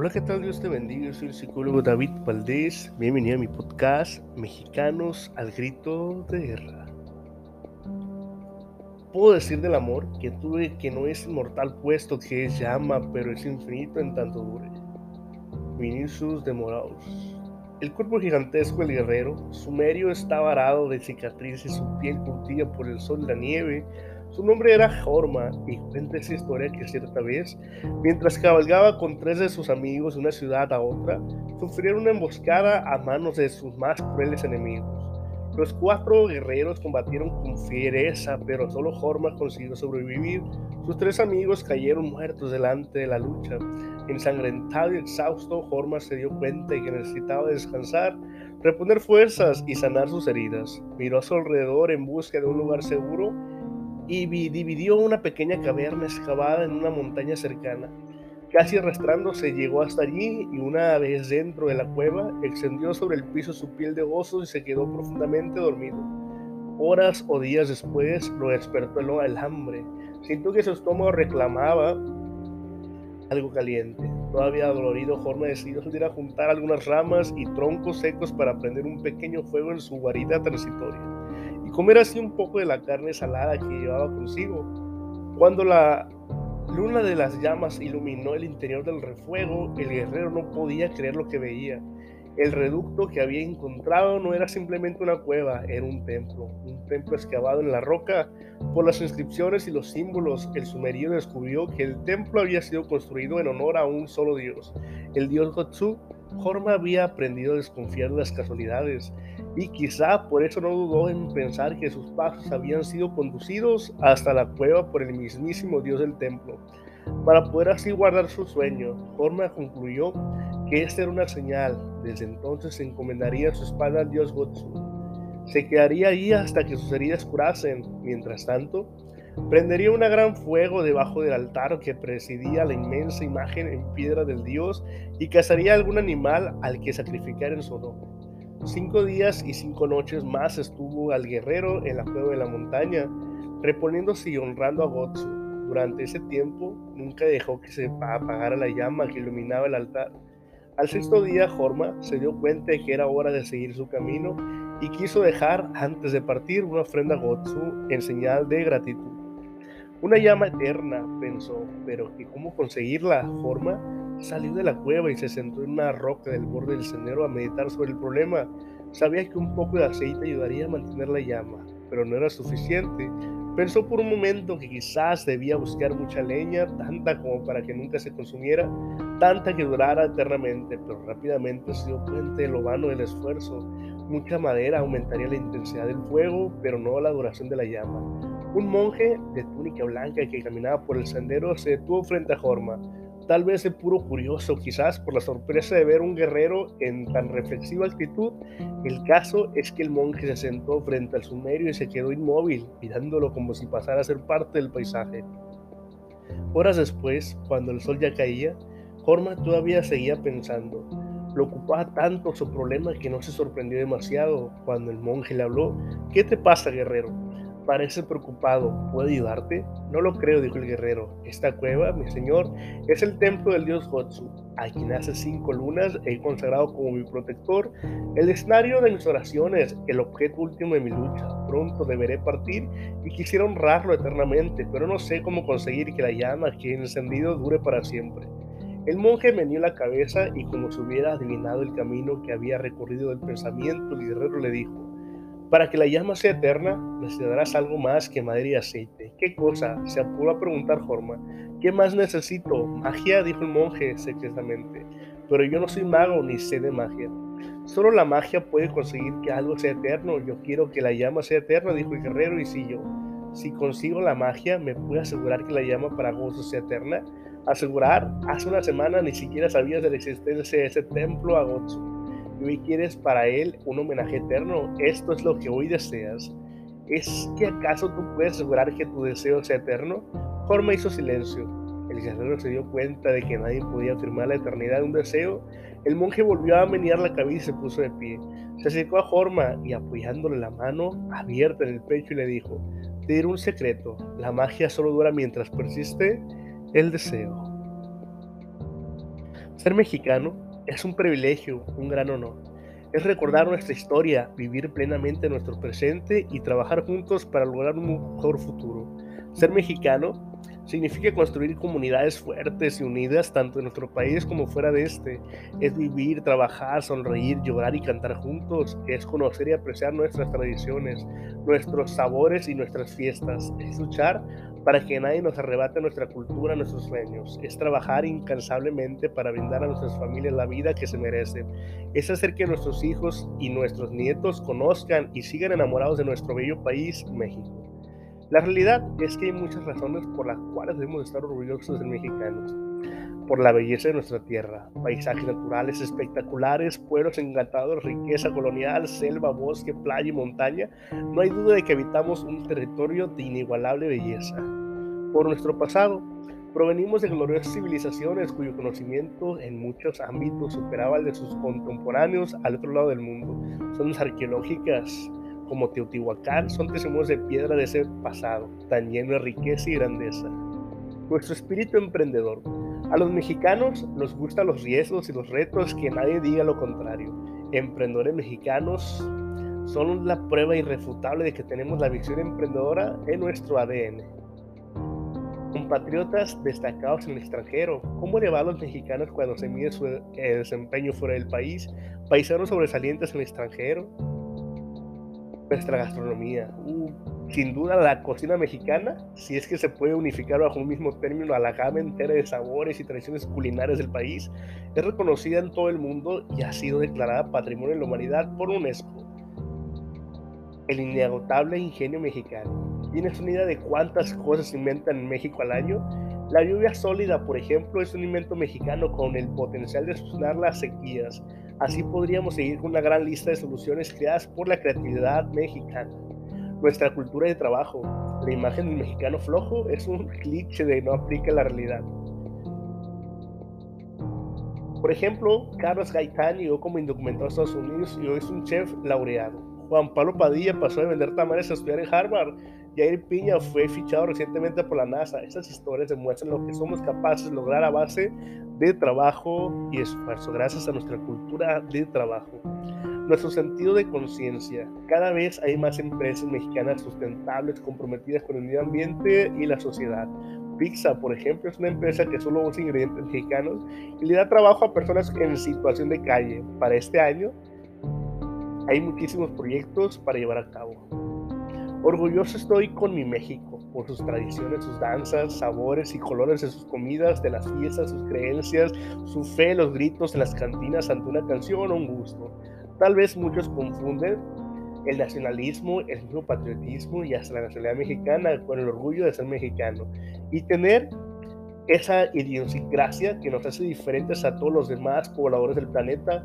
Hola, ¿qué tal? Dios te bendiga. Yo soy el psicólogo David Valdés. Bienvenido a mi podcast Mexicanos al Grito de Guerra. Puedo decir del amor que tuve que no es inmortal puesto que es llama, pero es infinito en tanto dure. Vinicius de Moraus. El cuerpo gigantesco del guerrero, sumerio, está varado de cicatrices, su piel curtida por el sol y la nieve, su nombre era Jorma y cuenta esa historia que cierta vez, mientras cabalgaba con tres de sus amigos de una ciudad a otra, sufrieron una emboscada a manos de sus más crueles enemigos. Los cuatro guerreros combatieron con fiereza, pero solo Jorma consiguió sobrevivir. Sus tres amigos cayeron muertos delante de la lucha. Ensangrentado y exhausto, Jorma se dio cuenta de que necesitaba descansar, reponer fuerzas y sanar sus heridas. Miró a su alrededor en busca de un lugar seguro y dividió una pequeña caverna excavada en una montaña cercana. Casi arrastrándose llegó hasta allí y una vez dentro de la cueva extendió sobre el piso su piel de oso y se quedó profundamente dormido. Horas o días después lo despertó el hambre. Sintió que su estómago reclamaba algo caliente. Todavía dolorido, Jorma decidió salir a juntar algunas ramas y troncos secos para prender un pequeño fuego en su guarida transitoria y comer así un poco de la carne salada que llevaba consigo. Cuando la luna de las llamas iluminó el interior del refuego, el guerrero no podía creer lo que veía. El reducto que había encontrado no era simplemente una cueva, era un templo, un templo excavado en la roca. Por las inscripciones y los símbolos, el sumerio descubrió que el templo había sido construido en honor a un solo dios, el dios Gotsu. Jorma había aprendido a desconfiar de las casualidades y quizá por eso no dudó en pensar que sus pasos habían sido conducidos hasta la cueva por el mismísimo dios del templo. Para poder así guardar su sueño, Jorma concluyó que esta era una señal. Desde entonces se encomendaría su espalda al dios Gotsu. Se quedaría ahí hasta que sus heridas curasen. Mientras tanto, prendería un gran fuego debajo del altar que presidía la inmensa imagen en piedra del dios y cazaría algún animal al que sacrificar en su honor. Cinco días y cinco noches más estuvo al guerrero en la cueva de la montaña, reponiéndose y honrando a Gotsu. Durante ese tiempo nunca dejó que se apagara la llama que iluminaba el altar. Al sexto día, Jorma se dio cuenta de que era hora de seguir su camino y quiso dejar, antes de partir, una ofrenda a Gotsu en señal de gratitud. Una llama eterna, pensó, pero ¿y cómo conseguirla? Jorma Salió de la cueva y se sentó en una roca del borde del sendero a meditar sobre el problema. Sabía que un poco de aceite ayudaría a mantener la llama, pero no era suficiente. Pensó por un momento que quizás debía buscar mucha leña, tanta como para que nunca se consumiera, tanta que durara eternamente, pero rápidamente se dio cuenta de lo vano del esfuerzo. Mucha madera aumentaría la intensidad del fuego, pero no la duración de la llama. Un monje de túnica blanca que caminaba por el sendero se detuvo frente a Jorma tal vez de puro curioso, quizás por la sorpresa de ver un guerrero en tan reflexiva actitud. El caso es que el monje se sentó frente al sumerio y se quedó inmóvil, mirándolo como si pasara a ser parte del paisaje. Horas después, cuando el sol ya caía, Jorma todavía seguía pensando. Lo ocupaba tanto su problema que no se sorprendió demasiado cuando el monje le habló. ¿Qué te pasa, guerrero? Parece preocupado. ¿Puedo ayudarte? No lo creo, dijo el guerrero. Esta cueva, mi señor, es el templo del dios Gotsu, a quien hace cinco lunas he consagrado como mi protector, el escenario de mis oraciones, el objeto último de mi lucha. Pronto deberé partir y quisiera honrarlo eternamente, pero no sé cómo conseguir que la llama que he encendido dure para siempre. El monje meneó la cabeza y como si hubiera adivinado el camino que había recorrido del pensamiento, el guerrero le dijo, para que la llama sea eterna, necesitarás algo más que madera y aceite. ¿Qué cosa? Se apuró a preguntar Jorma. ¿Qué más necesito? Magia, dijo el monje secretamente. Pero yo no soy mago ni sé de magia. Solo la magia puede conseguir que algo sea eterno. Yo quiero que la llama sea eterna, dijo el guerrero. Y si yo, si consigo la magia, ¿me puede asegurar que la llama para gozo sea eterna? Asegurar, hace una semana ni siquiera sabías de la existencia de ese templo a gozo hoy quieres para Él un homenaje eterno. Esto es lo que hoy deseas. ¿Es que acaso tú puedes asegurar que tu deseo sea eterno? Jorma hizo silencio. El guerrero se dio cuenta de que nadie podía afirmar la eternidad de un deseo. El monje volvió a menear la cabeza y se puso de pie. Se acercó a Jorma y apoyándole la mano abierta en el pecho y le dijo, te diré un secreto, la magia solo dura mientras persiste el deseo. Ser mexicano es un privilegio, un gran honor. Es recordar nuestra historia, vivir plenamente nuestro presente y trabajar juntos para lograr un mejor futuro. Ser mexicano significa construir comunidades fuertes y unidas tanto en nuestro país como fuera de este. Es vivir, trabajar, sonreír, llorar y cantar juntos. Es conocer y apreciar nuestras tradiciones, nuestros sabores y nuestras fiestas. Es luchar para que nadie nos arrebate nuestra cultura, nuestros sueños. Es trabajar incansablemente para brindar a nuestras familias la vida que se merecen. Es hacer que nuestros hijos y nuestros nietos conozcan y sigan enamorados de nuestro bello país, México. La realidad es que hay muchas razones por las cuales debemos estar orgullosos de mexicanos. Por la belleza de nuestra tierra, paisajes naturales espectaculares, pueblos encantados, riqueza colonial, selva, bosque, playa y montaña, no hay duda de que habitamos un territorio de inigualable belleza por nuestro pasado. Provenimos de gloriosas civilizaciones cuyo conocimiento en muchos ámbitos superaba el de sus contemporáneos al otro lado del mundo. Zonas arqueológicas como Teotihuacán son testimonios de piedra de ese pasado, tan lleno de riqueza y grandeza. Nuestro espíritu emprendedor. A los mexicanos nos gustan los riesgos y los retos, que nadie diga lo contrario. Emprendedores mexicanos son la prueba irrefutable de que tenemos la visión emprendedora en nuestro ADN compatriotas destacados en el extranjero. ¿Cómo elevar a los mexicanos cuando se mide su eh, desempeño fuera del país? Paisanos sobresalientes en el extranjero. Nuestra gastronomía. Uh, sin duda la cocina mexicana, si es que se puede unificar bajo un mismo término a la gama entera de sabores y tradiciones culinarias del país, es reconocida en todo el mundo y ha sido declarada Patrimonio de la Humanidad por UNESCO. El inagotable ingenio mexicano ¿Tienes una idea de cuántas cosas se inventan en México al año? La lluvia sólida, por ejemplo, es un invento mexicano con el potencial de solucionar las sequías. Así podríamos seguir con una gran lista de soluciones creadas por la creatividad mexicana. Nuestra cultura de trabajo. La imagen del mexicano flojo es un cliché de no aplica la realidad. Por ejemplo, Carlos Gaitán llegó como indocumentado a Estados Unidos y hoy es un chef laureado. Juan Pablo Padilla pasó de vender tamales a estudiar en Harvard Jair Piña fue fichado recientemente por la NASA. Estas historias demuestran lo que somos capaces de lograr a base de trabajo y esfuerzo, gracias a nuestra cultura de trabajo. Nuestro sentido de conciencia. Cada vez hay más empresas mexicanas sustentables comprometidas con el medio ambiente y la sociedad. Pizza, por ejemplo, es una empresa que solo usa ingredientes mexicanos y le da trabajo a personas en situación de calle. Para este año hay muchísimos proyectos para llevar a cabo. Orgulloso estoy con mi México, por sus tradiciones, sus danzas, sabores y colores de sus comidas, de las fiestas, sus creencias, su fe, los gritos en las cantinas ante una canción o un gusto. Tal vez muchos confunden el nacionalismo, el mismo patriotismo y hasta la nacionalidad mexicana con el orgullo de ser mexicano. Y tener esa idiosincrasia que nos hace diferentes a todos los demás pobladores del planeta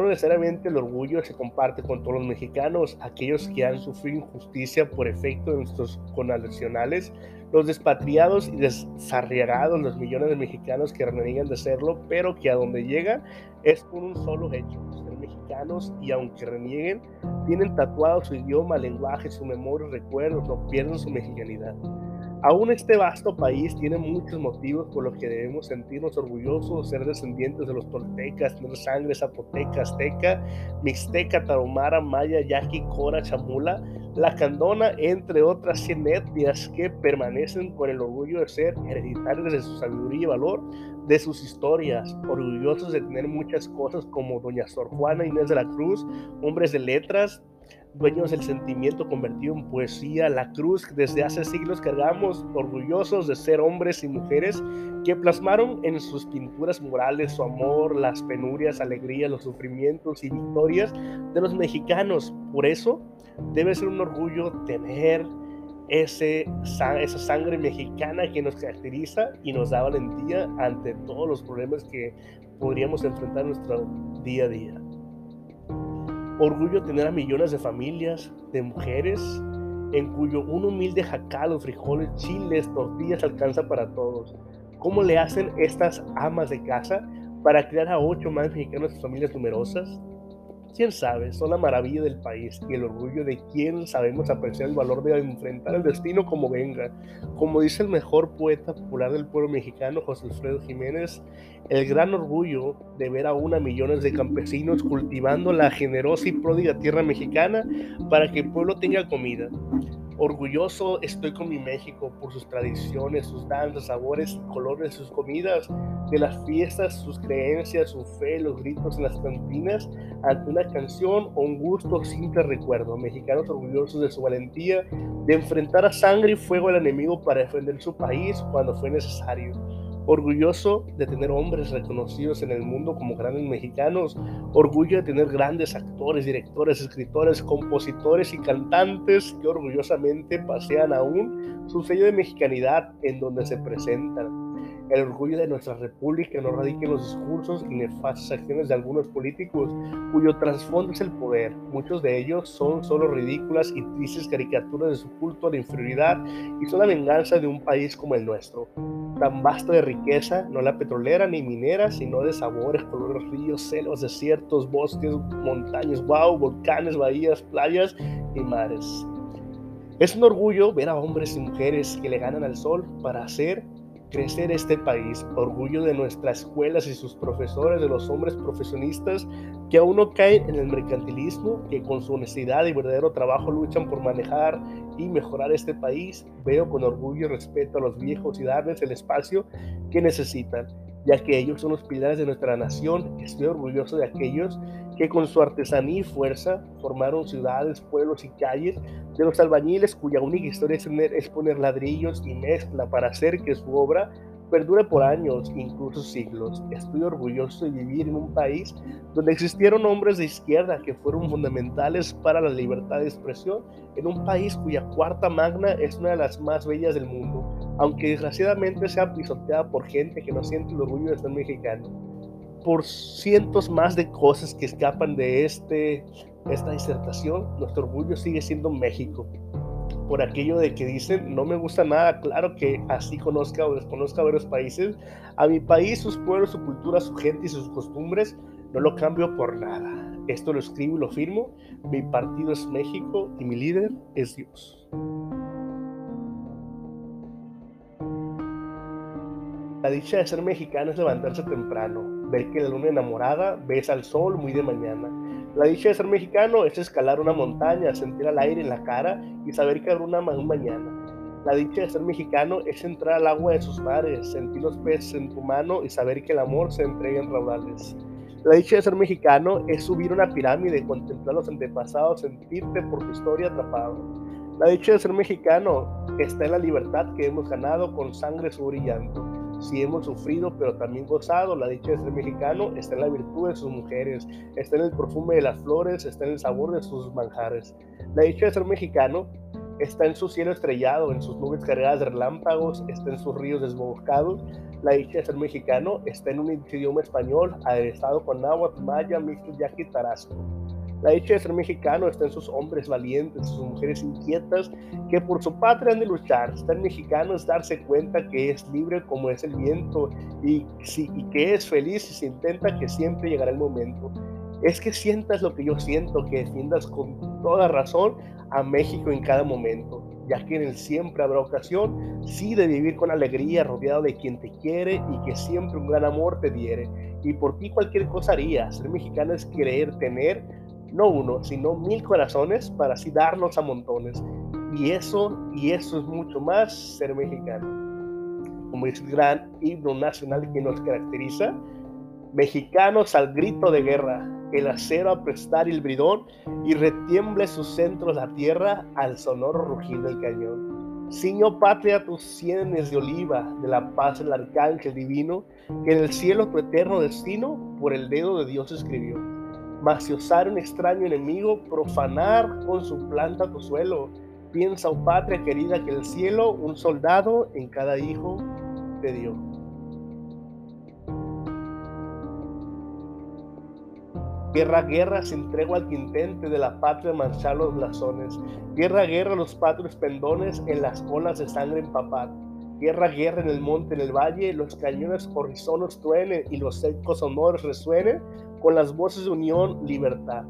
no necesariamente el orgullo se comparte con todos los mexicanos, aquellos que han sufrido injusticia por efecto de nuestros connacionales, los despatriados y desarraigados, los millones de mexicanos que reniegan de serlo, pero que a donde llegan es por un solo hecho, mexicanos y aunque renieguen, tienen tatuado su idioma, lenguaje, su memoria, recuerdos, no pierden su mexicanidad. Aún este vasto país tiene muchos motivos por los que debemos sentirnos orgullosos, ser descendientes de los toltecas, tener sangre zapoteca, azteca, mixteca, tarahumara, maya, yaqui, cora, chamula, lacandona, entre otras 100 etnias que permanecen con el orgullo de ser hereditarios de su sabiduría y valor, de sus historias, orgullosos de tener muchas cosas como Doña Sor Juana Inés de la Cruz, hombres de letras, dueños del sentimiento convertido en poesía, la cruz desde hace siglos cargamos, orgullosos de ser hombres y mujeres que plasmaron en sus pinturas morales su amor, las penurias, alegrías, los sufrimientos y victorias de los mexicanos. Por eso debe ser un orgullo tener esa sangre mexicana que nos caracteriza y nos da valentía ante todos los problemas que podríamos enfrentar en nuestro día a día. Orgullo tener a millones de familias, de mujeres, en cuyo un humilde jacal, frijoles, chiles, tortillas alcanza para todos. ¿Cómo le hacen estas amas de casa para crear a ocho más mexicanos y familias numerosas? Quién sabe, son la maravilla del país y el orgullo de quien sabemos apreciar el valor de enfrentar el destino como venga. Como dice el mejor poeta popular del pueblo mexicano, José Alfredo Jiménez, el gran orgullo de ver aún a millones de campesinos cultivando la generosa y pródiga tierra mexicana para que el pueblo tenga comida. Orgulloso estoy con mi México por sus tradiciones, sus danzas, sabores colores, sus comidas, de las fiestas, sus creencias, su fe, los gritos en las cantinas, ante una canción o un gusto simple recuerdo. Mexicanos orgullosos de su valentía de enfrentar a sangre y fuego al enemigo para defender su país cuando fue necesario orgulloso de tener hombres reconocidos en el mundo como grandes mexicanos, orgullo de tener grandes actores, directores, escritores, compositores y cantantes que orgullosamente pasean aún su sello de mexicanidad en donde se presentan. El orgullo de nuestra república no radica en los discursos y nefastas acciones de algunos políticos cuyo trasfondo es el poder. Muchos de ellos son solo ridículas y tristes caricaturas de su culto de inferioridad y son la venganza de un país como el nuestro tan vasta de riqueza, no la petrolera ni minera, sino de sabores, colores, ríos, selvas, desiertos, bosques, montañas, wow, volcanes, bahías, playas y mares. Es un orgullo ver a hombres y mujeres que le ganan al sol para hacer crecer este país, orgullo de nuestras escuelas y sus profesores, de los hombres profesionistas que aún no caen en el mercantilismo, que con su honestidad y verdadero trabajo luchan por manejar y mejorar este país. Veo con orgullo y respeto a los viejos y darles el espacio que necesitan, ya que ellos son los pilares de nuestra nación. Estoy orgulloso de aquellos que con su artesanía y fuerza formaron ciudades, pueblos y calles, de los albañiles cuya única historia es, poner ladrillos y mezcla para hacer que su obra perdure por años, incluso siglos. Estoy orgulloso de vivir en un país donde existieron hombres de izquierda que fueron fundamentales para la libertad de expresión, en un país cuya cuarta magna es una de las más bellas del mundo, aunque desgraciadamente sea pisoteada por gente que no siente el orgullo de ser mexicano por cientos más de cosas que escapan de este, esta disertación, nuestro orgullo sigue siendo México. Por aquello de que dicen, no me gusta nada, claro que así conozca o desconozca varios países, a mi país, sus pueblos, su cultura, su gente y sus costumbres, no lo cambio por nada. Esto lo escribo y lo firmo. Mi partido es México y mi líder es Dios. La dicha de ser mexicano es levantarse temprano, ver que la luna enamorada besa al sol muy de mañana. La dicha de ser mexicano es escalar una montaña, sentir el aire en la cara y saber que habrá una un mañana. La dicha de ser mexicano es entrar al agua de sus mares, sentir los peces en tu mano y saber que el amor se entrega en raudales. La dicha de ser mexicano es subir una pirámide, contemplar los antepasados, sentirte por tu historia atrapado. La dicha de ser mexicano está en la libertad que hemos ganado con sangre, sudor y llanto si hemos sufrido, pero también gozado. La dicha de ser mexicano está en la virtud de sus mujeres, está en el perfume de las flores, está en el sabor de sus manjares. La dicha de ser mexicano está en su cielo estrellado, en sus nubes cargadas de relámpagos, está en sus ríos desbocados. La dicha de ser mexicano está en un idioma español, aderezado con agua, maya, mixto, yaqui, tarasco. La dicha de ser mexicano está en sus hombres valientes, sus mujeres inquietas que por su patria han de luchar. Estar mexicano es darse cuenta que es libre como es el viento y, y que es feliz y se intenta que siempre llegará el momento. Es que sientas lo que yo siento, que defiendas con toda razón a México en cada momento, ya que en el siempre habrá ocasión, sí, de vivir con alegría, rodeado de quien te quiere y que siempre un gran amor te diere. Y por ti cualquier cosa haría. Ser mexicano es querer tener no uno, sino mil corazones para así darnos a montones. Y eso, y eso es mucho más ser mexicano. Como dice el gran himno nacional que nos caracteriza, mexicanos al grito de guerra, el acero a prestar el bridón y retiemble sus centros la tierra al sonoro rugir del cañón. Ciño patria tus sienes de oliva, de la paz el arcángel divino, que en el cielo tu eterno destino por el dedo de Dios escribió mas si osar un extraño enemigo, profanar con su planta tu suelo. Piensa, oh patria querida, que el cielo un soldado en cada hijo te dio. Guerra, guerra, se entregó al quintente de la patria manchar los blasones. Guerra, guerra, los patrios pendones en las olas de sangre empapar. Guerra, guerra en el monte, en el valle, los cañones horizonos truenen y los secos honores resuenen con las voces de unión, libertad.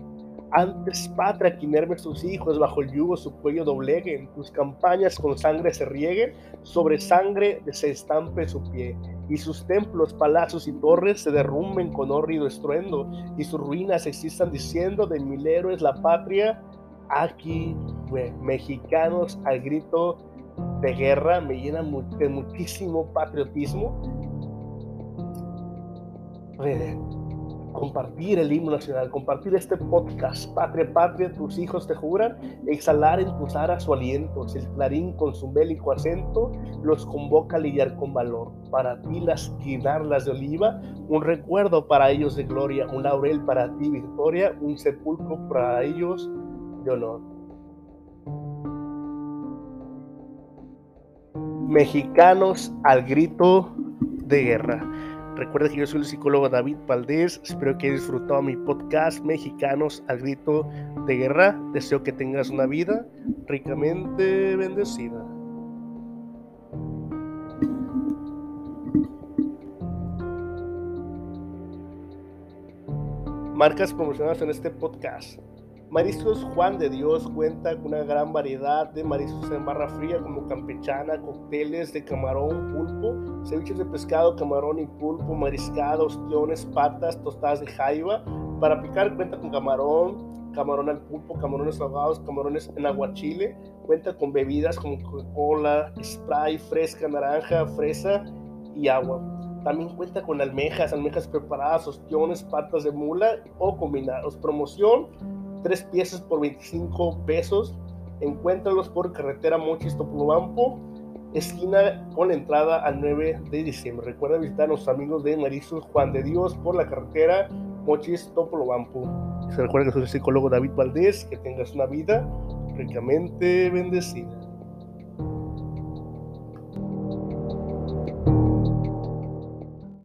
Antes, patria, que inermes tus hijos, bajo el yugo su cuello dobleguen, tus campañas con sangre se rieguen, sobre sangre se estampe su pie, y sus templos, palacios y torres se derrumben con horrido estruendo, y sus ruinas existan diciendo de mil héroes la patria, aquí, mexicanos al grito de guerra, me llena de muchísimo patriotismo compartir el himno nacional, compartir este podcast, Patria, Patria, tus hijos te juran, exhalar en tus aras su aliento, si el clarín con su bélico acento los convoca a lidiar con valor, para ti las guinarlas de oliva, un recuerdo para ellos de gloria, un laurel para ti victoria, un sepulcro para ellos de honor. Mexicanos al grito de guerra. Recuerda que yo soy el psicólogo David Valdés. Espero que hayas disfrutado mi podcast Mexicanos al grito de guerra. Deseo que tengas una vida ricamente bendecida. Marcas promocionadas en este podcast. Mariscos Juan de Dios cuenta con una gran variedad de mariscos en barra fría como campechana, cócteles de camarón, pulpo, ceviches de pescado, camarón y pulpo, mariscados, ostiones, patas, tostadas de jaiba. Para picar cuenta con camarón, camarón al pulpo, camarones ahogados, camarones en aguachile. Cuenta con bebidas como Coca-Cola, spray, fresca, naranja, fresa y agua. También cuenta con almejas, almejas preparadas, ostiones, patas de mula o combinados. Promoción tres piezas por 25 pesos. Encuéntralos por carretera Mochis Topolobampo, esquina con entrada al 9 de diciembre. Recuerda visitar a nuestros amigos de Marisol Juan de Dios por la carretera Mochis Topolobampo. Se recuerda que soy el psicólogo David Valdés. Que tengas una vida ricamente bendecida.